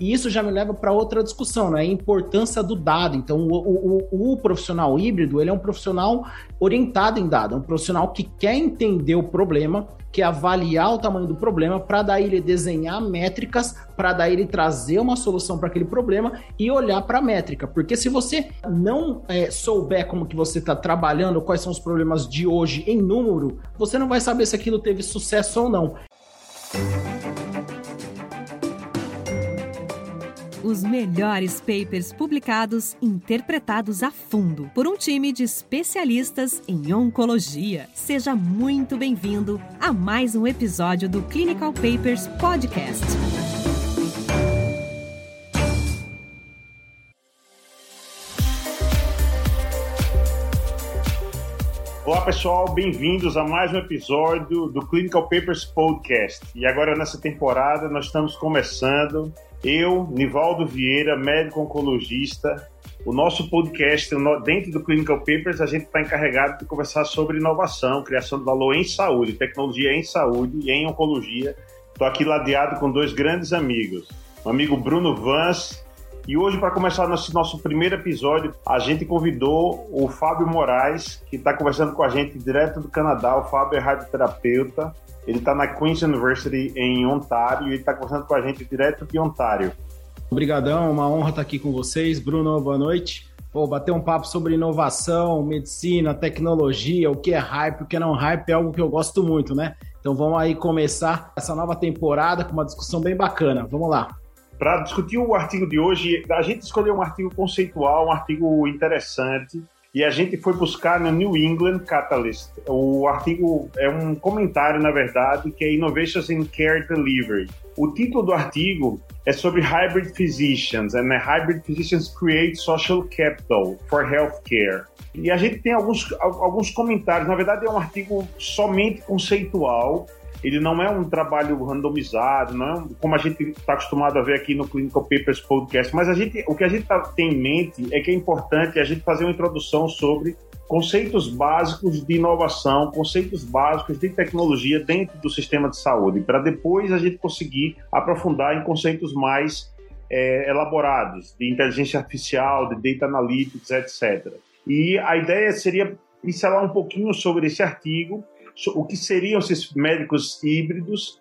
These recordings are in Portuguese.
E isso já me leva para outra discussão, né? A importância do dado. Então, o, o, o, profissional híbrido, ele é um profissional orientado em dado, é um profissional que quer entender o problema, quer avaliar o tamanho do problema, para daí ele desenhar métricas, para daí ele trazer uma solução para aquele problema e olhar para a métrica. Porque se você não é, souber como que você está trabalhando, quais são os problemas de hoje em número, você não vai saber se aquilo teve sucesso ou não. Os melhores papers publicados, interpretados a fundo por um time de especialistas em oncologia. Seja muito bem-vindo a mais um episódio do Clinical Papers Podcast. Olá pessoal, bem-vindos a mais um episódio do Clinical Papers Podcast. E agora nessa temporada nós estamos começando eu, Nivaldo Vieira, médico oncologista, o nosso podcast dentro do Clinical Papers, a gente está encarregado de conversar sobre inovação, criação de valor em saúde, tecnologia em saúde e em oncologia. Estou aqui ladeado com dois grandes amigos, o amigo Bruno Vance, e hoje, para começar nosso, nosso primeiro episódio, a gente convidou o Fábio Moraes, que está conversando com a gente direto do Canadá. O Fábio é radioterapeuta, ele está na Queen's University em Ontário e está conversando com a gente direto de Ontário. Obrigadão, uma honra estar aqui com vocês. Bruno, boa noite. Pô, bater um papo sobre inovação, medicina, tecnologia, o que é hype, o que não hype é algo que eu gosto muito, né? Então vamos aí começar essa nova temporada com uma discussão bem bacana. Vamos lá. Para discutir o artigo de hoje, a gente escolheu um artigo conceitual, um artigo interessante, e a gente foi buscar no New England Catalyst. O artigo é um comentário, na verdade, que é Innovations in Care Delivery. O título do artigo é sobre Hybrid Physicians, and Hybrid Physicians Create Social Capital for Healthcare. E a gente tem alguns, alguns comentários, na verdade é um artigo somente conceitual, ele não é um trabalho randomizado, não é como a gente está acostumado a ver aqui no Clinical Papers Podcast, mas a gente, o que a gente tá, tem em mente é que é importante a gente fazer uma introdução sobre conceitos básicos de inovação, conceitos básicos de tecnologia dentro do sistema de saúde, para depois a gente conseguir aprofundar em conceitos mais é, elaborados, de inteligência artificial, de data analytics, etc. E a ideia seria pincelar um pouquinho sobre esse artigo o que seriam esses médicos híbridos,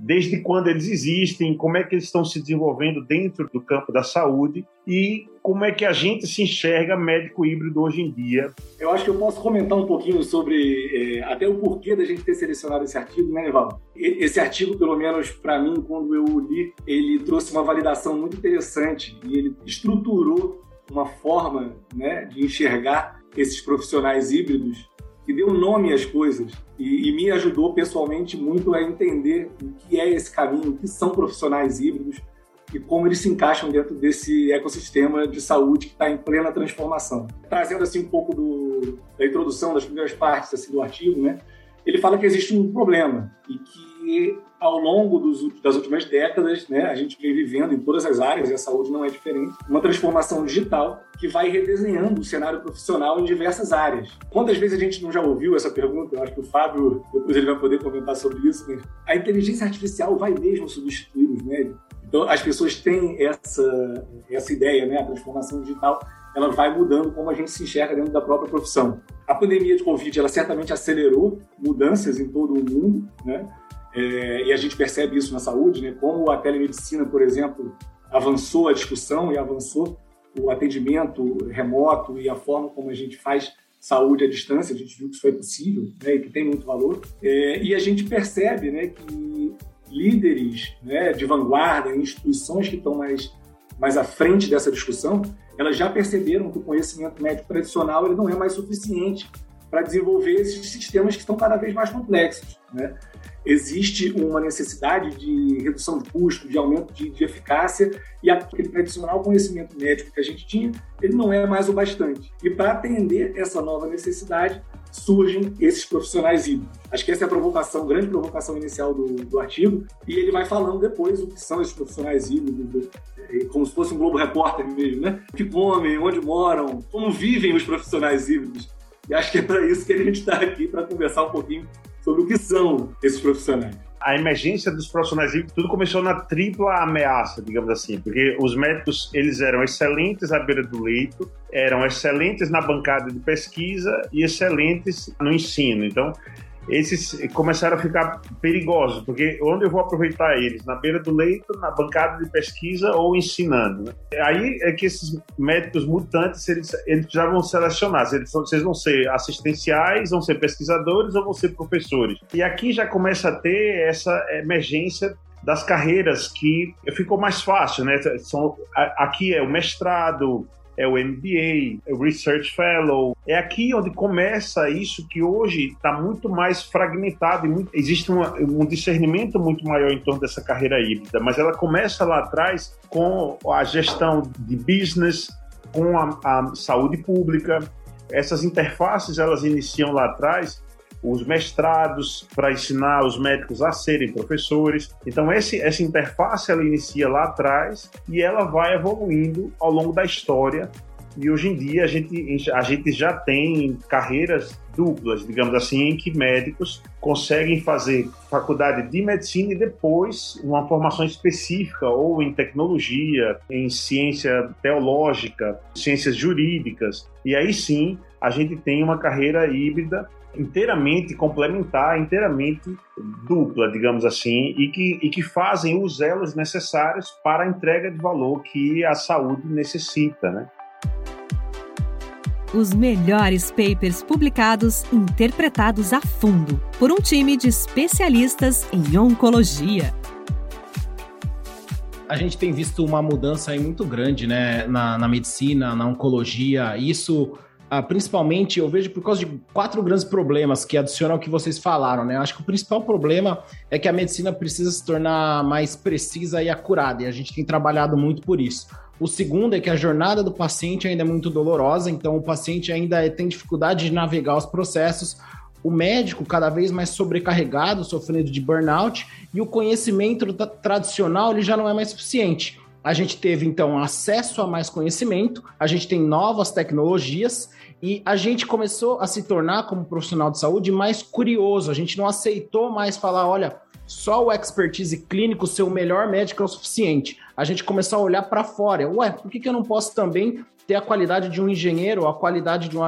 desde quando eles existem, como é que eles estão se desenvolvendo dentro do campo da saúde e como é que a gente se enxerga médico híbrido hoje em dia. Eu acho que eu posso comentar um pouquinho sobre é, até o porquê da gente ter selecionado esse artigo, né, Evaldo? Esse artigo, pelo menos para mim, quando eu li, ele trouxe uma validação muito interessante e ele estruturou uma forma né, de enxergar esses profissionais híbridos que deu nome às coisas e, e, me ajudou pessoalmente muito a entender o que é esse caminho, o que são profissionais híbridos e como eles se encaixam dentro desse ecossistema de saúde que está em plena transformação. Trazendo assim um pouco do, da introdução das primeiras partes assim, do artigo, né? Ele fala que existe um problema e que ao longo dos, das últimas décadas, né, a gente vem vivendo em todas as áreas, e a saúde não é diferente, uma transformação digital que vai redesenhando o cenário profissional em diversas áreas. Quantas vezes a gente não já ouviu essa pergunta? Eu acho que o Fábio, depois ele vai poder comentar sobre isso, mas a inteligência artificial vai mesmo substituir os médicos? Então, as pessoas têm essa, essa ideia, né, a transformação digital ela vai mudando como a gente se enxerga dentro da própria profissão. A pandemia de Covid, ela certamente acelerou mudanças em todo o mundo, né? É, e a gente percebe isso na saúde, né? Como a telemedicina, por exemplo, avançou a discussão e avançou o atendimento remoto e a forma como a gente faz saúde à distância, a gente viu que isso é possível né, e que tem muito valor. É, e a gente percebe né, que líderes né, de vanguarda, instituições que estão mais, mais à frente dessa discussão, elas já perceberam que o conhecimento médico tradicional ele não é mais suficiente para desenvolver esses sistemas que estão cada vez mais complexos. Né? Existe uma necessidade de redução de custo, de aumento de, de, eficácia, e aquele tradicional conhecimento médico que a gente tinha, ele não é mais o bastante. E para atender essa nova necessidade, surgem esses profissionais híbridos. Acho que essa é a provocação, grande provocação inicial do, do artigo, e ele vai falando depois o que são esses profissionais híbridos, é, como se fosse um Globo Repórter mesmo, né? O que comem, onde moram, como vivem os profissionais híbridos. E acho que é para isso que a gente está aqui, para conversar um pouquinho sobre o que são esses profissionais. a emergência dos profissionais tudo começou na tripla ameaça, digamos assim, porque os médicos, eles eram excelentes à beira do leito, eram excelentes na bancada de pesquisa e excelentes no ensino. Então, esses começaram a ficar perigosos, porque onde eu vou aproveitar eles? Na beira do leito, na bancada de pesquisa ou ensinando. Né? Aí é que esses médicos mutantes, eles, eles precisavam selecionar, eles, vocês vão ser assistenciais, vão ser pesquisadores ou vão ser professores. E aqui já começa a ter essa emergência das carreiras que ficou mais fácil, né? São, aqui é o mestrado, é o MBA, é o Research Fellow. É aqui onde começa isso que hoje está muito mais fragmentado e muito, existe uma, um discernimento muito maior em torno dessa carreira híbrida, mas ela começa lá atrás com a gestão de business, com a, a saúde pública. Essas interfaces elas iniciam lá atrás os mestrados para ensinar os médicos a serem professores. Então esse, essa interface ela inicia lá atrás e ela vai evoluindo ao longo da história. E hoje em dia a gente, a gente já tem carreiras duplas, digamos assim, em que médicos conseguem fazer faculdade de medicina e depois uma formação específica ou em tecnologia, em ciência teológica, ciências jurídicas. E aí sim a gente tem uma carreira híbrida inteiramente complementar, inteiramente dupla, digamos assim, e que, e que fazem os elos necessários para a entrega de valor que a saúde necessita, né? Os melhores papers publicados, interpretados a fundo por um time de especialistas em oncologia. A gente tem visto uma mudança muito grande né, na, na medicina, na oncologia. Isso ah, principalmente eu vejo por causa de quatro grandes problemas que adicionam ao que vocês falaram, né? Eu acho que o principal problema é que a medicina precisa se tornar mais precisa e acurada, e a gente tem trabalhado muito por isso. O segundo é que a jornada do paciente ainda é muito dolorosa, então o paciente ainda tem dificuldade de navegar os processos, o médico cada vez mais sobrecarregado, sofrendo de burnout, e o conhecimento tradicional ele já não é mais suficiente. A gente teve então acesso a mais conhecimento, a gente tem novas tecnologias e a gente começou a se tornar, como profissional de saúde, mais curioso. A gente não aceitou mais falar, olha, só o expertise clínico ser o melhor médico é o suficiente. A gente começou a olhar para fora. Ué, por que, que eu não posso também ter a qualidade de um engenheiro, a qualidade de um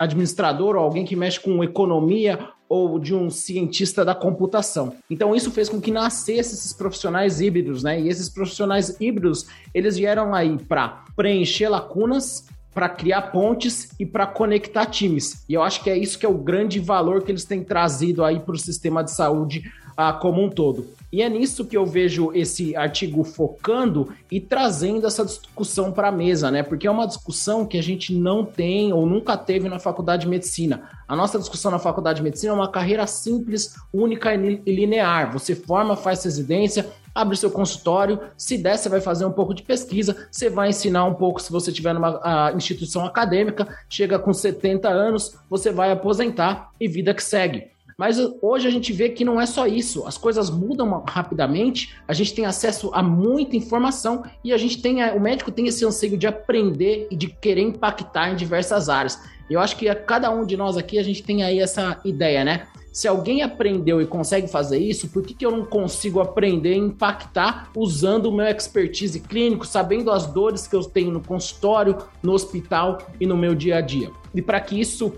administrador, ou alguém que mexe com economia, ou de um cientista da computação. Então isso fez com que nascessem esses profissionais híbridos, né? E esses profissionais híbridos, eles vieram aí para preencher lacunas, para criar pontes e para conectar times. E eu acho que é isso que é o grande valor que eles têm trazido aí para o sistema de saúde ah, como um todo. E é nisso que eu vejo esse artigo focando e trazendo essa discussão para a mesa, né? Porque é uma discussão que a gente não tem ou nunca teve na faculdade de medicina. A nossa discussão na faculdade de medicina é uma carreira simples, única e linear. Você forma, faz residência, abre seu consultório, se der, você vai fazer um pouco de pesquisa, você vai ensinar um pouco se você estiver numa instituição acadêmica, chega com 70 anos, você vai aposentar e vida que segue. Mas hoje a gente vê que não é só isso. As coisas mudam rapidamente, a gente tem acesso a muita informação e a gente tem o médico tem esse anseio de aprender e de querer impactar em diversas áreas. Eu acho que a cada um de nós aqui a gente tem aí essa ideia, né? Se alguém aprendeu e consegue fazer isso, por que, que eu não consigo aprender e impactar usando o meu expertise clínico, sabendo as dores que eu tenho no consultório, no hospital e no meu dia a dia? E para que isso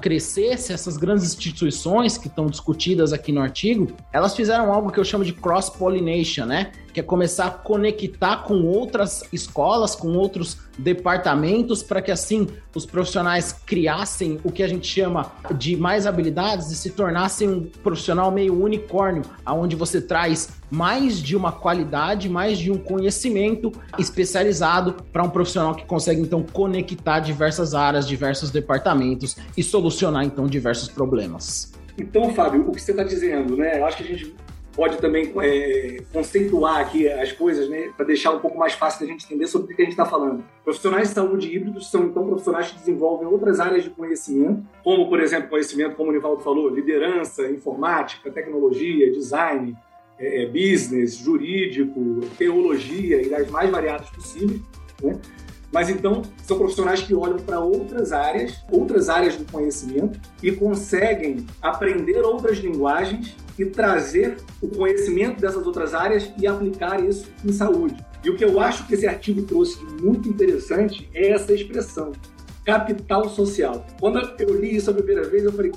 crescesse, essas grandes instituições que estão discutidas aqui no artigo, elas fizeram algo que eu chamo de cross-pollination, né? Que é começar a conectar com outras escolas, com outros departamentos, para que assim os profissionais criassem o que a gente chama de mais habilidades e se tornassem um profissional meio unicórnio, aonde você traz mais de uma qualidade, mais de um conhecimento especializado para um profissional que consegue então conectar diversas áreas, diversos departamentos e solucionar então diversos problemas. Então, Fábio, o que você está dizendo, né? Eu acho que a gente pode também é, conceituar aqui as coisas, né, para deixar um pouco mais fácil da gente entender sobre o que a gente está falando. Profissionais de saúde híbridos são então profissionais que desenvolvem outras áreas de conhecimento, como por exemplo conhecimento, como o Nivaldo falou, liderança, informática, tecnologia, design, é, é, business, jurídico, teologia e das mais variadas possíveis, né? mas então são profissionais que olham para outras áreas, outras áreas do conhecimento e conseguem aprender outras linguagens e trazer o conhecimento dessas outras áreas e aplicar isso em saúde. E o que eu acho que esse artigo trouxe de muito interessante é essa expressão, capital social. Quando eu li isso a primeira vez, eu falei,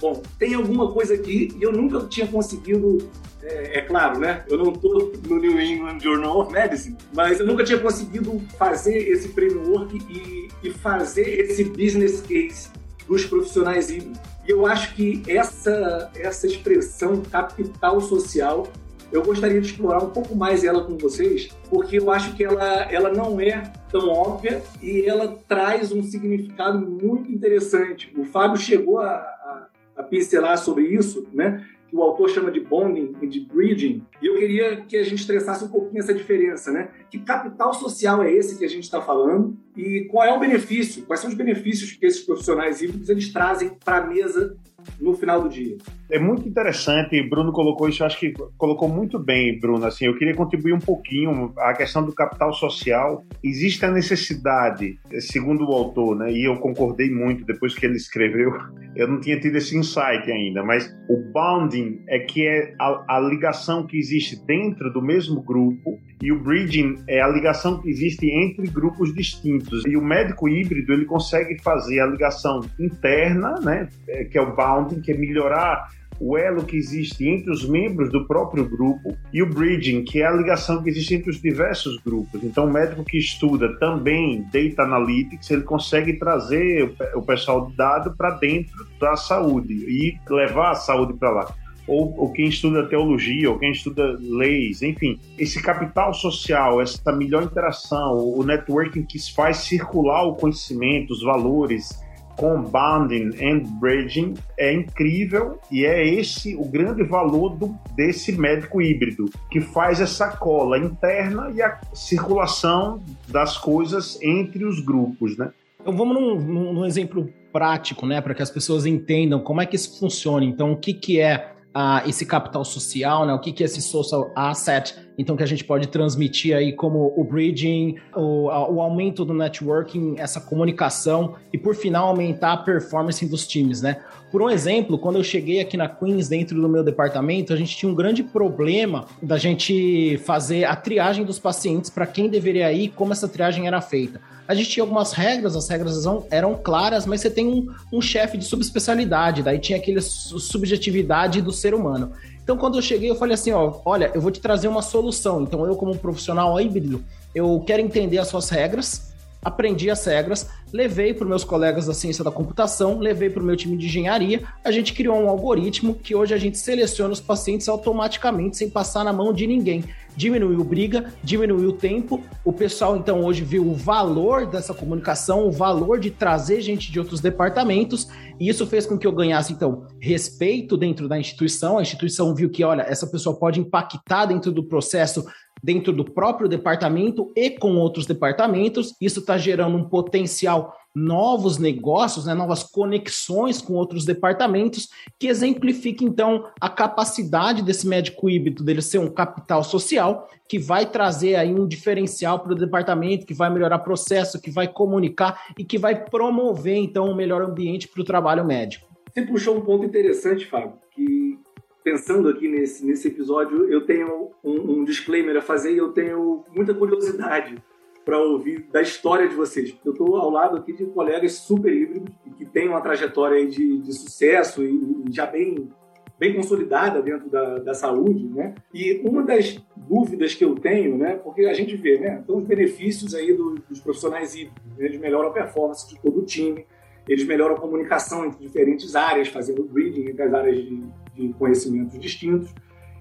bom, tem alguma coisa aqui e eu nunca tinha conseguido é, é, claro, né? Eu não estou no New England Journal of Medicine, mas eu nunca tinha conseguido fazer esse framework e, e fazer esse business case dos profissionais híbridos. E eu acho que essa, essa expressão capital social eu gostaria de explorar um pouco mais ela com vocês, porque eu acho que ela, ela não é tão óbvia e ela traz um significado muito interessante. O Fábio chegou a, a, a pincelar sobre isso, né? Que o autor chama de bonding e de bridging, e eu queria que a gente estressasse um pouquinho essa diferença, né? Que capital social é esse que a gente está falando e qual é o benefício, quais são os benefícios que esses profissionais híbridos eles trazem para a mesa no final do dia. É muito interessante, Bruno colocou isso, acho que colocou muito bem, Bruno. Assim, eu queria contribuir um pouquinho a questão do capital social. Existe a necessidade, segundo o autor, né, e eu concordei muito depois que ele escreveu, eu não tinha tido esse insight ainda, mas o bounding é que é a, a ligação que existe dentro do mesmo grupo e o bridging é a ligação que existe entre grupos distintos. E o médico híbrido ele consegue fazer a ligação interna, né, é, que é o bounding, que é melhorar o elo que existe entre os membros do próprio grupo e o bridging, que é a ligação que existe entre os diversos grupos. Então, o médico que estuda também data analytics, ele consegue trazer o pessoal de dado para dentro da saúde e levar a saúde para lá ou, ou quem estuda teologia, ou quem estuda leis, enfim, esse capital social, essa melhor interação, o networking que faz circular o conhecimento, os valores, compounding and bridging é incrível e é esse o grande valor do, desse médico híbrido que faz essa cola interna e a circulação das coisas entre os grupos, né? Então vamos num, num, num exemplo prático, né, para que as pessoas entendam como é que isso funciona. Então o que que é uh, esse capital social, né? O que, que esse social asset, então que a gente pode transmitir aí como o bridging, o, o aumento do networking, essa comunicação e por final aumentar a performance dos times, né? Por um exemplo, quando eu cheguei aqui na Queens, dentro do meu departamento, a gente tinha um grande problema da gente fazer a triagem dos pacientes para quem deveria ir, como essa triagem era feita a gente tinha algumas regras, as regras eram claras, mas você tem um, um chefe de subespecialidade, daí tinha aquele subjetividade do ser humano. Então, quando eu cheguei, eu falei assim: ó, olha, eu vou te trazer uma solução. Então, eu, como profissional híbrido, eu quero entender as suas regras, aprendi as regras, levei para meus colegas da ciência da computação, levei para o meu time de engenharia, a gente criou um algoritmo que hoje a gente seleciona os pacientes automaticamente, sem passar na mão de ninguém. Diminuiu briga, diminuiu o tempo, o pessoal então hoje viu o valor dessa comunicação, o valor de trazer gente de outros departamentos, e isso fez com que eu ganhasse então respeito dentro da instituição, a instituição viu que, olha, essa pessoa pode impactar dentro do processo dentro do próprio departamento e com outros departamentos. Isso está gerando um potencial novos negócios, né, novas conexões com outros departamentos, que exemplifica então a capacidade desse médico híbrido dele ser um capital social que vai trazer aí um diferencial para o departamento, que vai melhorar processo, que vai comunicar e que vai promover então um melhor ambiente para o trabalho médico. Você puxou um ponto interessante, Fábio, que pensando aqui nesse, nesse episódio, eu tenho um, um disclaimer a fazer e eu tenho muita curiosidade para ouvir da história de vocês. Eu estou ao lado aqui de colegas super híbridos que têm uma trajetória de, de sucesso e, e, já bem, bem consolidada dentro da, da saúde, né? E uma das dúvidas que eu tenho, né? Porque a gente vê, né? Então, os benefícios aí do, dos profissionais híbridos, né? eles melhoram a performance de todo o time, eles melhoram a comunicação entre diferentes áreas, fazendo bridging entre as áreas de, de conhecimentos distintos.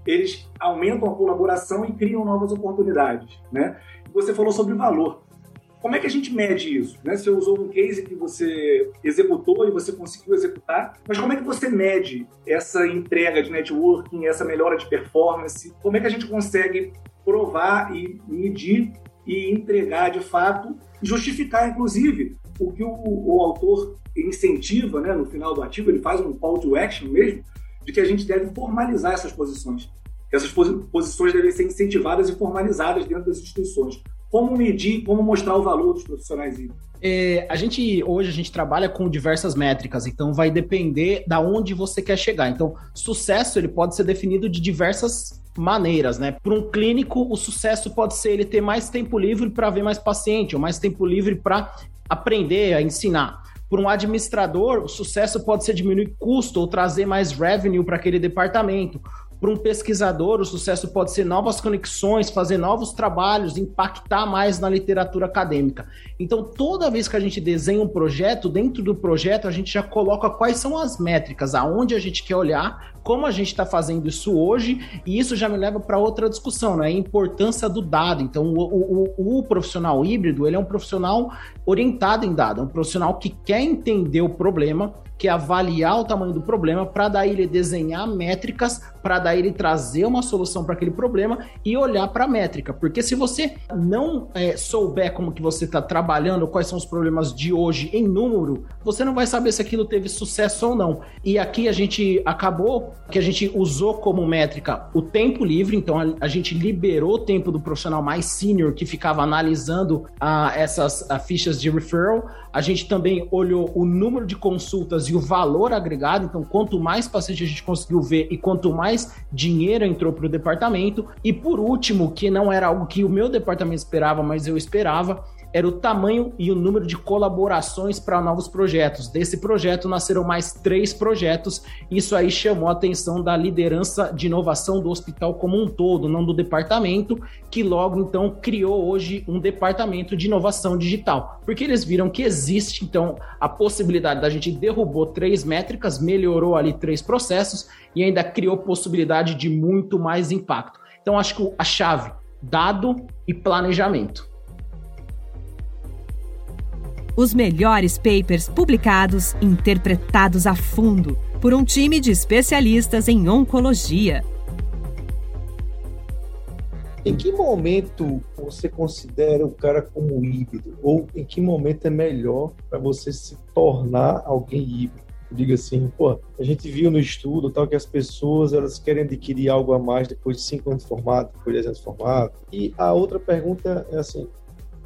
Eles aumentam a colaboração e criam novas oportunidades. Né? Você falou sobre valor. Como é que a gente mede isso? Né? Você usou um case que você executou e você conseguiu executar, mas como é que você mede essa entrega de networking, essa melhora de performance? Como é que a gente consegue provar e medir e entregar de fato, justificar, inclusive, o que o, o autor incentiva né, no final do artigo, ele faz um call to action mesmo, de que a gente deve formalizar essas posições. Essas posições devem ser incentivadas e formalizadas dentro das instituições. como medir, como mostrar o valor dos profissionais? É, a gente hoje a gente trabalha com diversas métricas, então vai depender da onde você quer chegar. Então, sucesso ele pode ser definido de diversas maneiras, né? Para um clínico, o sucesso pode ser ele ter mais tempo livre para ver mais paciente, ou mais tempo livre para aprender a ensinar. Para um administrador, o sucesso pode ser diminuir custo ou trazer mais revenue para aquele departamento. Para um pesquisador, o sucesso pode ser novas conexões, fazer novos trabalhos, impactar mais na literatura acadêmica. Então, toda vez que a gente desenha um projeto, dentro do projeto a gente já coloca quais são as métricas, aonde a gente quer olhar, como a gente está fazendo isso hoje, e isso já me leva para outra discussão, né? A importância do dado. Então, o, o, o, profissional híbrido, ele é um profissional orientado em dado, é um profissional que quer entender o problema, que avaliar o tamanho do problema para daí ele desenhar métricas, para daí ele trazer uma solução para aquele problema e olhar para a métrica. Porque se você não é, souber como que você está trabalhando, quais são os problemas de hoje em número, você não vai saber se aquilo teve sucesso ou não. E aqui a gente acabou que a gente usou como métrica o tempo livre, então a, a gente liberou o tempo do profissional mais senior que ficava analisando ah, essas ah, fichas de referral. A gente também olhou o número de consultas e o valor agregado. Então, quanto mais paciente a gente conseguiu ver e quanto mais dinheiro entrou para o departamento. E por último, que não era algo que o meu departamento esperava, mas eu esperava, era o tamanho e o número de colaborações para novos projetos. Desse projeto nasceram mais três projetos. Isso aí chamou a atenção da liderança de inovação do hospital como um todo, não do departamento, que logo então criou hoje um departamento de inovação digital, porque eles viram que existe então a possibilidade da gente derrubou três métricas, melhorou ali três processos e ainda criou possibilidade de muito mais impacto. Então acho que a chave dado e planejamento. Os melhores papers publicados, interpretados a fundo por um time de especialistas em oncologia. Em que momento você considera o cara como híbrido? Ou em que momento é melhor para você se tornar alguém híbrido? Diga assim, pô, a gente viu no estudo tal que as pessoas elas querem adquirir algo a mais depois de cinco anos formado, depois de 10 anos formado. E a outra pergunta é assim,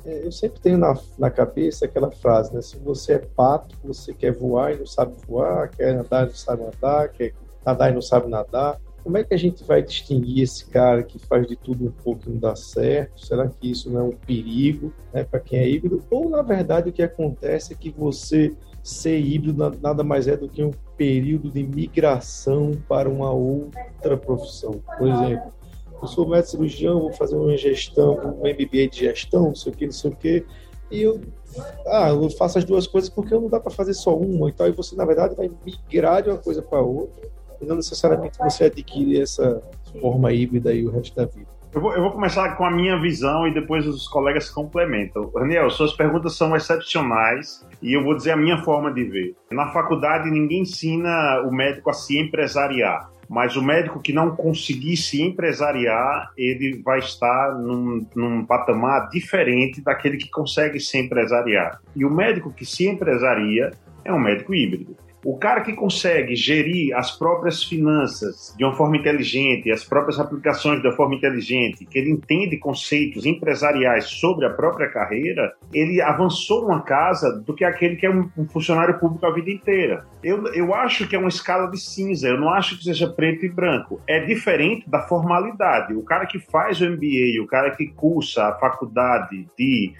eu sempre tenho na, na cabeça aquela frase, né? Se você é pato, você quer voar e não sabe voar, quer nadar e não sabe nadar, quer nadar e não sabe nadar. Como é que a gente vai distinguir esse cara que faz de tudo um pouco e não dá certo? Será que isso não é um perigo né, para quem é híbrido? Ou, na verdade, o que acontece é que você ser híbrido nada mais é do que um período de migração para uma outra profissão. Por exemplo, eu sou médico cirurgião, vou fazer uma gestão, um MBA de gestão, não sei o que, não sei o que, e eu, ah, eu faço as duas coisas porque não dá para fazer só uma, então aí você, na verdade, vai migrar de uma coisa para outra, e não necessariamente você adquire essa forma híbrida aí o resto da vida. Eu vou, eu vou, começar com a minha visão e depois os colegas complementam. Daniel, suas perguntas são excepcionais e eu vou dizer a minha forma de ver. Na faculdade, ninguém ensina o médico a se empresariar mas o médico que não conseguir se empresariar, ele vai estar num, num, patamar diferente daquele que consegue se empresariar. E o médico que se empresaria é um médico híbrido. O cara que consegue gerir as próprias finanças de uma forma inteligente, as próprias aplicações de uma forma inteligente, que ele entende conceitos empresariais sobre a própria carreira, ele avançou uma casa do que aquele que é um, um funcionário público a vida inteira. Eu, eu acho que é uma escala de cinza, eu não acho que seja preto e branco. É diferente da formalidade. O cara que faz o MBA, o cara que cursa a faculdade de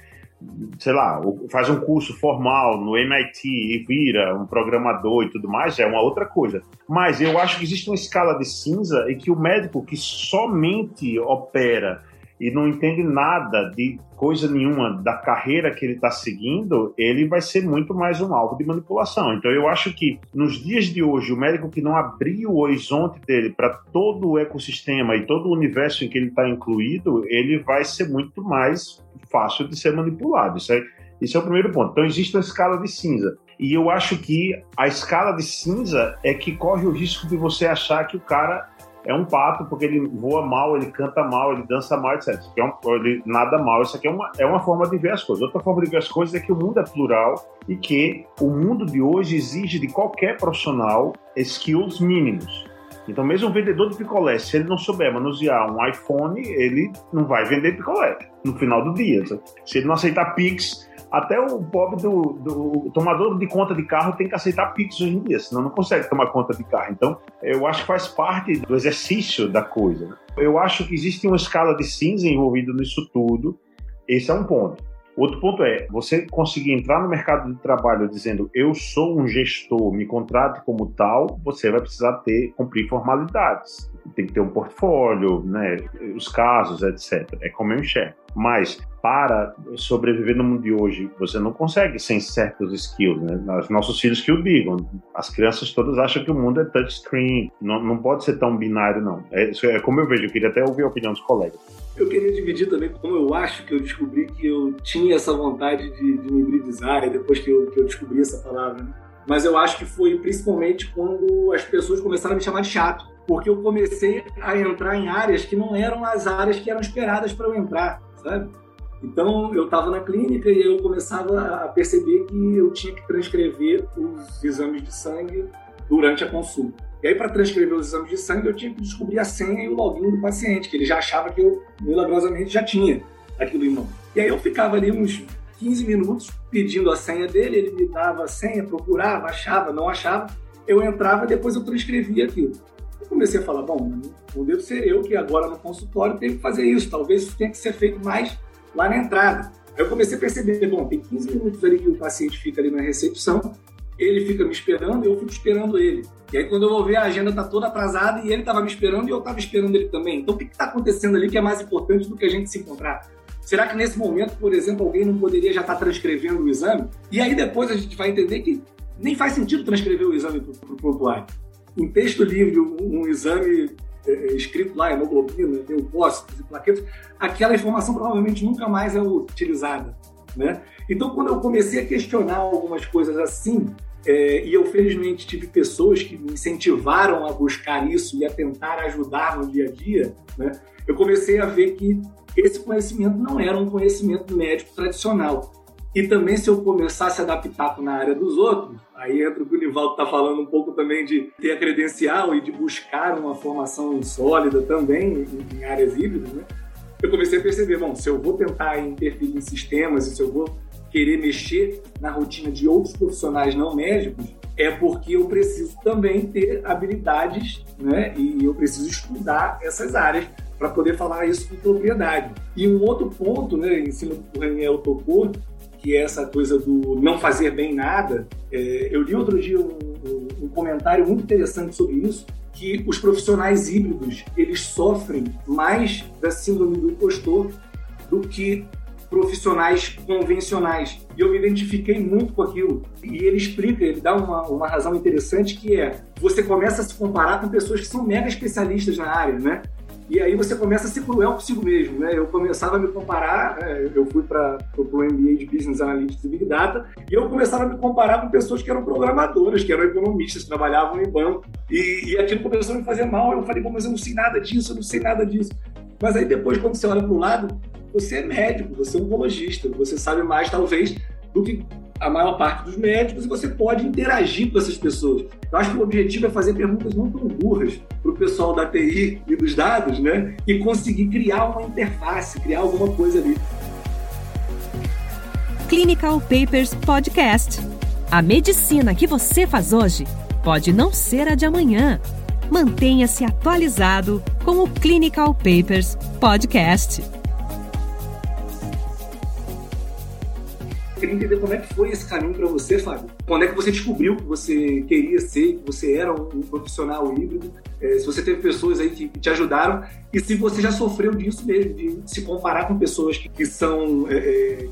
sei lá, faz um curso formal no MIT e vira um programador e tudo mais, é uma outra coisa. Mas eu acho que existe uma escala de cinza em que o médico que somente opera e não entende nada de coisa nenhuma da carreira que ele está seguindo, ele vai ser muito mais um alvo de manipulação. Então eu acho que nos dias de hoje, o médico que não abriu o horizonte dele para todo o ecossistema e todo o universo em que ele está incluído, ele vai ser muito mais fácil de ser manipulado. Isso é, isso é o primeiro ponto. Então existe uma escala de cinza. E eu acho que a escala de cinza é que corre o risco de você achar que o cara é um pato porque ele voa mal, ele canta mal, ele dança mal, etc. Isso é um, ele nada mal. Isso aqui é uma, é uma forma de ver as coisas. Outra forma de ver as coisas é que o mundo é plural e que o mundo de hoje exige de qualquer profissional skills mínimos. Então, mesmo um vendedor de picolé, se ele não souber manusear um iPhone, ele não vai vender picolé no final do dia. Se ele não aceitar Pix, até o pobre do, do tomador de conta de carro tem que aceitar Pix hoje em dia, senão não consegue tomar conta de carro. Então, eu acho que faz parte do exercício da coisa. Né? Eu acho que existe uma escala de cinza envolvida nisso tudo. Esse é um ponto. Outro ponto é, você conseguir entrar no mercado de trabalho dizendo eu sou um gestor, me contrate como tal, você vai precisar ter cumprir formalidades. Tem que ter um portfólio, né, os casos, etc. É como eu enxergo. Mas para sobreviver no mundo de hoje, você não consegue sem certos skills, né? Os nossos filhos que o digam. As crianças todas acham que o mundo é touchscreen. Não, não pode ser tão binário, não. É, é como eu vejo. Eu queria até ouvir a opinião dos colegas. Eu queria dividir também como eu acho que eu descobri que eu tinha essa vontade de, de me hibridizar, depois que eu, que eu descobri essa palavra. Né? Mas eu acho que foi principalmente quando as pessoas começaram a me chamar de chato, porque eu comecei a entrar em áreas que não eram as áreas que eram esperadas para eu entrar, sabe? Então eu estava na clínica e eu começava a perceber que eu tinha que transcrever os exames de sangue durante a consulta. E aí, para transcrever os exames de sangue, eu tinha que descobrir a senha e o login do paciente, que ele já achava que eu, milagrosamente, já tinha aquilo em mão. E aí eu ficava ali uns 15 minutos pedindo a senha dele, ele me dava a senha, procurava, achava, não achava. Eu entrava e depois eu transcrevia aquilo. Eu comecei a falar, bom, não devo ser eu que agora no consultório tenho que fazer isso, talvez isso tenha que ser feito mais lá na entrada. Aí eu comecei a perceber, bom, tem 15 minutos ali que o paciente fica ali na recepção, ele fica me esperando e eu fico esperando ele. E aí, quando eu vou ver, a agenda está toda atrasada e ele estava me esperando e eu estava esperando ele também. Então, o que está acontecendo ali que é mais importante do que a gente se encontrar? Será que nesse momento, por exemplo, alguém não poderia já estar tá transcrevendo o exame? E aí depois a gente vai entender que nem faz sentido transcrever o exame para o prontuário. Em texto livre, um, um exame é, é, escrito lá, hemoglobina, leucócitos e plaquetas, aquela informação provavelmente nunca mais é utilizada. Né? Então, quando eu comecei a questionar algumas coisas assim, é, e eu, felizmente, tive pessoas que me incentivaram a buscar isso e a tentar ajudar no dia a dia, né? eu comecei a ver que esse conhecimento não era um conhecimento médico tradicional. E também, se eu começasse a adaptar na área dos outros, aí entra o que o Nivaldo está falando um pouco também de ter a credencial e de buscar uma formação sólida também em, áreas híbridas, né? Eu comecei a perceber, bom, se eu vou tentar interferir em sistemas se eu vou querer mexer na rotina de outros profissionais não médicos, é porque eu preciso também ter habilidades, né? E eu preciso estudar essas áreas para poder falar isso com propriedade. E um outro ponto, né, em cima do que o Raniel tocou, que é essa coisa do não fazer bem nada, é, eu li outro dia um, um comentário muito interessante sobre isso, que os profissionais híbridos eles sofrem mais da síndrome do impostor do que profissionais convencionais. E eu me identifiquei muito com aquilo. E ele explica, ele dá uma, uma razão interessante que é você começa a se comparar com pessoas que são mega especialistas na área, né? E aí você começa a ser cruel consigo mesmo, né? Eu começava a me comparar, né? eu fui para o MBA de Business Analytics e Big Data, e eu começava a me comparar com pessoas que eram programadoras, que eram economistas, trabalhavam em banco, e, e aquilo começou a me fazer mal. Eu falei, mas eu não sei nada disso, eu não sei nada disso. Mas aí depois, quando você olha para o lado, você é médico, você é oncologista, você sabe mais, talvez, do que a maior parte dos médicos e você pode interagir com essas pessoas. Eu acho que o objetivo é fazer perguntas não tão burras para o pessoal da TI e dos dados, né? E conseguir criar uma interface, criar alguma coisa ali. Clinical Papers Podcast. A medicina que você faz hoje pode não ser a de amanhã. Mantenha-se atualizado com o Clinical Papers Podcast. Queria entender como é que foi esse caminho para você, Fábio. Quando é que você descobriu que você queria ser, que você era um profissional híbrido? É, se você teve pessoas aí que, te ajudaram e se você já sofreu disso mesmo, de se comparar com pessoas que, que são é, é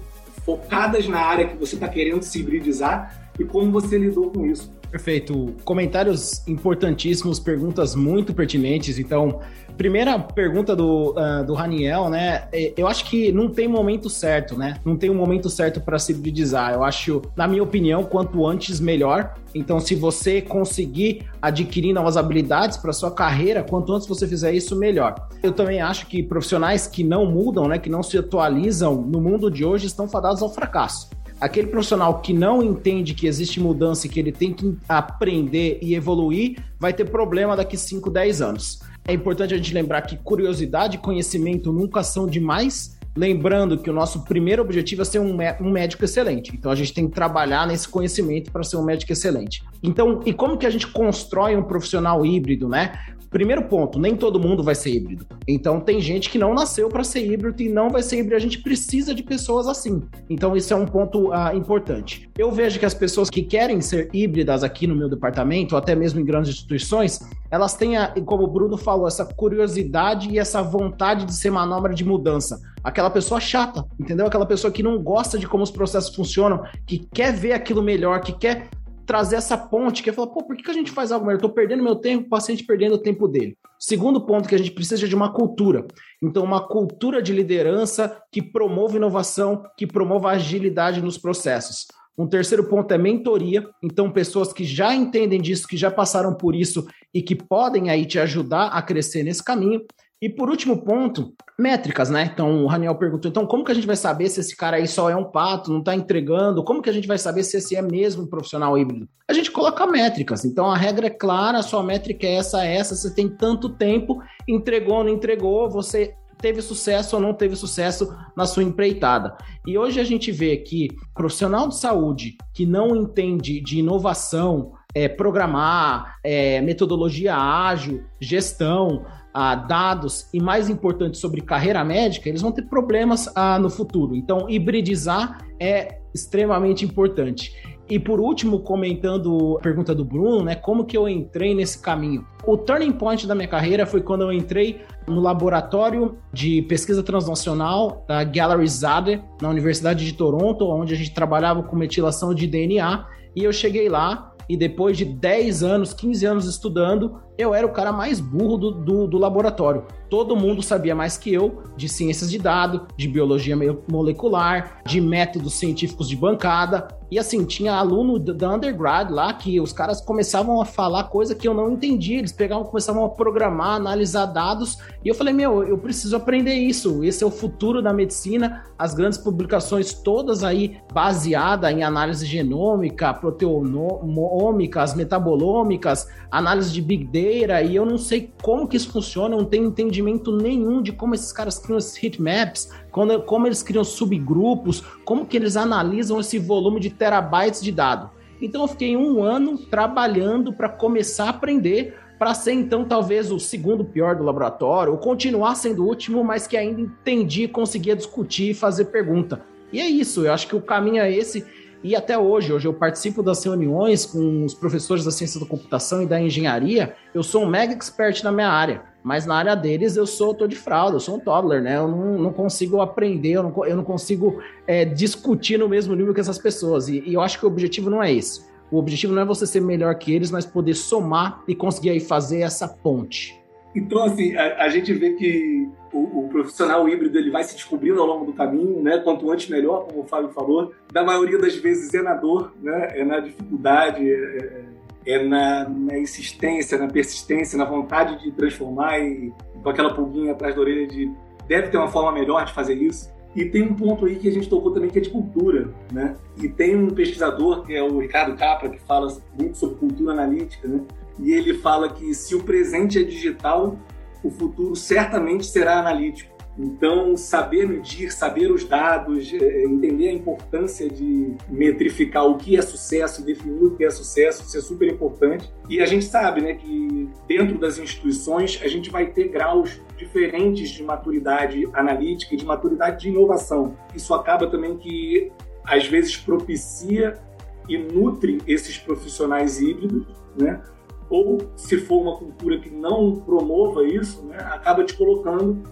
focadas na área que você está querendo se hibridizar e como você lidou com isso. Perfeito. Comentários importantíssimos, perguntas muito pertinentes. Então, primeira pergunta do, uh, do Raniel, né? É, eu acho que não tem momento certo, né? Não tem um momento certo para se hibridizar. Eu acho, na minha opinião, quanto antes melhor. Então, se você conseguir adquirir novas habilidades para sua carreira, quanto antes você fizer isso, melhor. Eu também acho que profissionais que não mudam, né, que não se atualizam no mundo de hoje estão fadados ao fracasso Aquele profissional que não entende que existe mudança e que ele tem que aprender e evoluir, vai ter problema daqui 5, 10 anos. É importante a gente lembrar que curiosidade e conhecimento nunca são demais, Lembrando que o nosso primeiro objetivo é ser um, um médico excelente. Então a gente tem que trabalhar nesse conhecimento para ser um médico excelente. Então, e como que a gente constrói um profissional híbrido, né? Primeiro ponto, nem todo mundo vai ser híbrido. Então tem gente que não nasceu para ser híbrido e não vai ser híbrido. A gente precisa de pessoas assim. Então isso é um ponto uh, importante. Eu vejo que as pessoas que querem ser híbridas aqui no meu departamento, ou até mesmo em grandes instituições, elas têm, a, como o Bruno falou, essa curiosidade e essa vontade de ser manobra de mudança. Aquela pessoa chata, entendeu? Aquela pessoa que não gosta de como os processos funcionam, que quer ver aquilo melhor, que quer trazer essa ponte, que é falar, pô, por que, a gente faz algo melhor? Eu tô perdendo meu tempo, o paciente perdendo o tempo dele. Segundo ponto que a gente precisa é de uma cultura. Então, uma cultura de liderança que promova inovação, que promova agilidade nos processos. Um terceiro ponto é mentoria. Então, pessoas que já entendem disso, que já passaram por isso e que podem aí te ajudar a crescer nesse caminho. E por último ponto, métricas, né? Então o Raniel perguntou: então como que a gente vai saber se esse cara aí só é um pato, não está entregando? Como que a gente vai saber se esse é mesmo um profissional híbrido? A gente coloca métricas. Então a regra é clara, a sua métrica é essa, essa. Você tem tanto tempo, entregou ou não entregou, você teve sucesso ou não teve sucesso na sua empreitada. E hoje a gente vê que profissional de saúde que não entende de inovação, é, programar, é, metodologia ágil, gestão, ah, dados e, mais importante, sobre carreira médica, eles vão ter problemas ah, no futuro. Então, hibridizar é extremamente importante. E por último, comentando a pergunta do Bruno, né, como que eu entrei nesse caminho? O turning point da minha carreira foi quando eu entrei no laboratório de pesquisa transnacional da Gallery Zade, na Universidade de Toronto, onde a gente trabalhava com metilação de DNA, e eu cheguei lá e depois de 10 anos, 15 anos estudando, eu era o cara mais burro do, do, do, laboratório. Todo mundo sabia mais que eu de ciências de dados, de biologia molecular, de métodos científicos de bancada. E assim, tinha aluno da undergrad lá que os caras começavam a falar coisa que eu não entendia. Eles pegavam, começavam a programar, analisar dados. E eu falei, meu, eu preciso aprender isso. Esse é o futuro da medicina. As grandes publicações todas aí baseadas em análise genômica, proteomômicas, metabolômicas, análise de big data e eu não sei como que isso funciona, eu não tenho entendimento nenhum de como esses caras criam esses heatmaps, quando, como eles criam subgrupos, como que eles analisam esse volume de terabytes de dado. Então eu fiquei um ano trabalhando para começar a aprender, para ser então talvez o segundo pior do laboratório, ou continuar sendo o último, mas que ainda entendi, conseguia discutir e fazer pergunta. E é isso, eu acho que o caminho é esse. E até hoje, hoje eu participo das reuniões com os professores da ciência da computação e da engenharia. Eu sou um mega expert na minha área, mas na área deles eu sou tô de fralda, eu sou um toddler, né? Eu não, não consigo aprender, eu não, eu não consigo é, discutir no mesmo nível que essas pessoas. E, e eu acho que o objetivo não é esse. O objetivo não é você ser melhor que eles, mas poder somar e conseguir aí fazer essa ponte. Então, assim, a, a gente vê que o, o, profissional híbrido ele vai se descobrindo ao longo do caminho, né? Quanto antes melhor, como o Fábio falou. Da maioria das vezes é na dor, né? É na dificuldade, é, é na, na, insistência, na persistência, na vontade de transformar e com aquela pulguinha atrás da orelha de deve ter uma forma melhor de fazer isso. E tem um ponto aí que a gente tocou também que é de cultura, né? E tem um pesquisador que é o Ricardo Capra que fala muito sobre cultura analítica, né? E ele fala que se o presente é digital, o futuro certamente será analítico. Então, saber medir, saber os dados, é, entender a importância de metrificar o que é sucesso, definir o que é sucesso, isso é super importante. E a gente sabe né, que dentro das instituições a gente vai ter graus diferentes de maturidade analítica e de maturidade de inovação. Isso acaba também que, às vezes, propicia e nutre esses profissionais híbridos, né? Ou se for uma cultura que não promova isso, né, acaba te colocando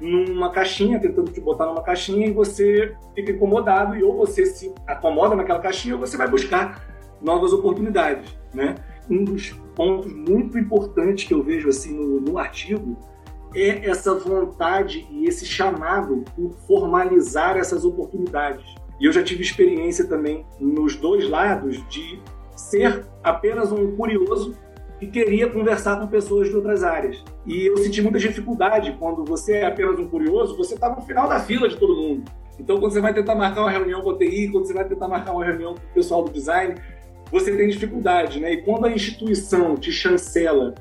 numa caixinha, tentando te botar numa caixinha e você fica incomodado e ou você se acomoda naquela caixinha ou você vai buscar novas oportunidades, né? Um dos pontos muito importantes que eu vejo assim no, no artigo é essa vontade e esse chamado por formalizar essas oportunidades. E eu já tive experiência também nos dois lados de ser apenas um curioso que queria conversar com pessoas de outras áreas. E eu senti muita dificuldade quando você é apenas um curioso, você está no final da fila de todo mundo. Então, quando você vai tentar marcar uma reunião com a TI, quando você vai tentar marcar uma reunião com o pessoal do design, você tem dificuldade, né? E quando a instituição te chancela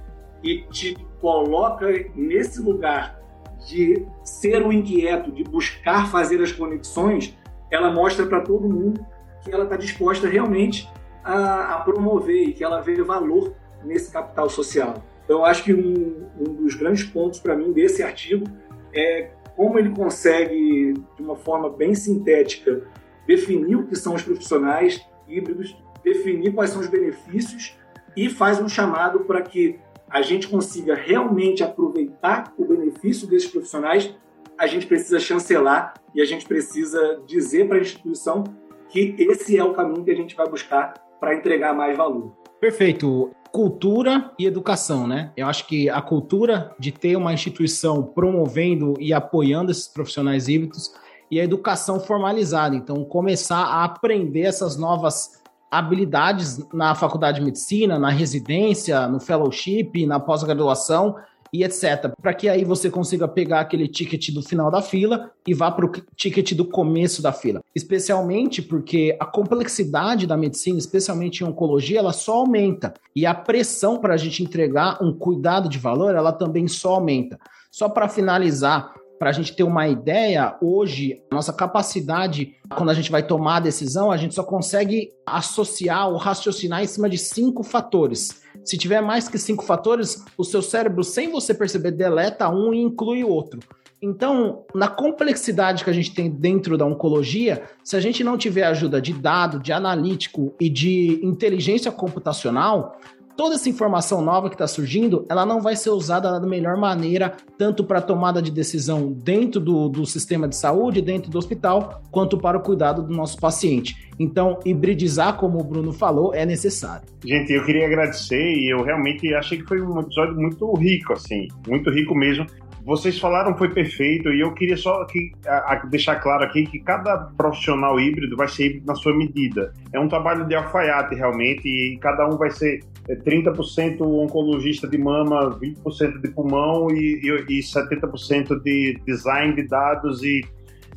e te coloca nesse lugar de ser o inquieto, de buscar fazer as conexões, ela mostra para todo mundo que ela está disposta realmente a, a, promover e que ela vê valor nesse capital social. Então, eu acho que um, um dos grandes pontos para mim desse artigo é como ele consegue, de uma forma bem sintética, definir o que são os profissionais híbridos, definir quais são os benefícios e faz um chamado para que a gente consiga realmente aproveitar o benefício desses profissionais, a gente precisa chancelar e a gente precisa dizer para a instituição que esse é o caminho que a gente vai buscar para entregar mais valor. Perfeito. Cultura e educação, né? Eu acho que a cultura de ter uma instituição promovendo e apoiando esses profissionais híbridos e a educação formalizada. Então, começar a aprender essas novas habilidades na faculdade de medicina, na residência, no fellowship, na pós-graduação e etc. Para que aí você consiga pegar aquele ticket do final da fila e vá para o ticket do começo da fila. Especialmente porque a complexidade da medicina, especialmente em oncologia, ela só aumenta. E a pressão para a gente entregar um cuidado de valor, ela também só aumenta. Só para finalizar, para a gente ter uma ideia, hoje, nossa capacidade, quando a gente vai tomar a decisão, a gente só consegue associar ou raciocinar em cima de cinco fatores. Se tiver mais que cinco fatores, o seu cérebro, sem você perceber, deleta um e inclui o outro. Então, na complexidade que a gente tem dentro da oncologia, se a gente não tiver ajuda de dado, de analítico e de inteligência computacional, toda essa informação nova que está surgindo, ela não vai ser usada da melhor maneira, tanto para tomada de decisão dentro do, do sistema de saúde, dentro do hospital, quanto para o cuidado do nosso paciente. Então, hibridizar, como o Bruno falou, é necessário. Gente, eu queria agradecer e eu realmente achei que foi um episódio muito rico, assim, muito rico mesmo vocês falaram foi perfeito e eu queria só aqui, a, a deixar claro aqui que cada profissional híbrido vai ser híbrido na sua medida. É um trabalho de alfaiate realmente e cada um vai ser 30% é, oncologista de mama, 20% de pulmão e, e, e 70% de design de dados e,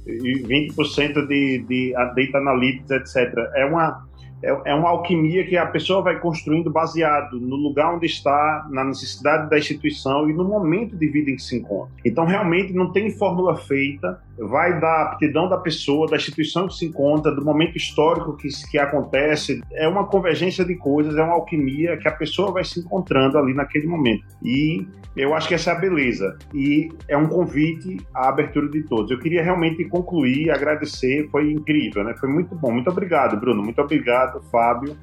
e 20% de, de data analytics, etc. É uma é, é uma alquimia que a pessoa vai construindo baseado no lugar onde está, na necessidade da instituição e no momento de vida em que se encontra. Então, realmente, não tem fórmula feita, vai da aptidão da pessoa, da instituição que se encontra, do momento histórico que, que acontece. É uma convergência de coisas, é uma alquimia que a pessoa vai se encontrando ali naquele momento. E eu acho que essa é a beleza. E é um convite à abertura de todos. Eu queria realmente concluir, agradecer, foi incrível, né? Foi muito bom. Muito obrigado, Bruno. Muito obrigado, Fábio.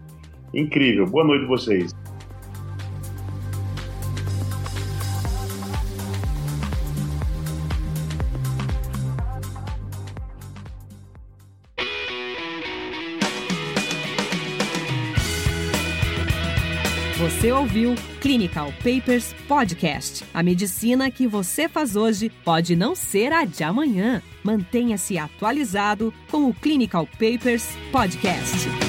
Incrível. Boa noite vocês. Você ouviu Clinical Papers Podcast. A medicina que você faz hoje pode não ser a de amanhã. Mantenha-se atualizado com o Clinical Papers Podcast.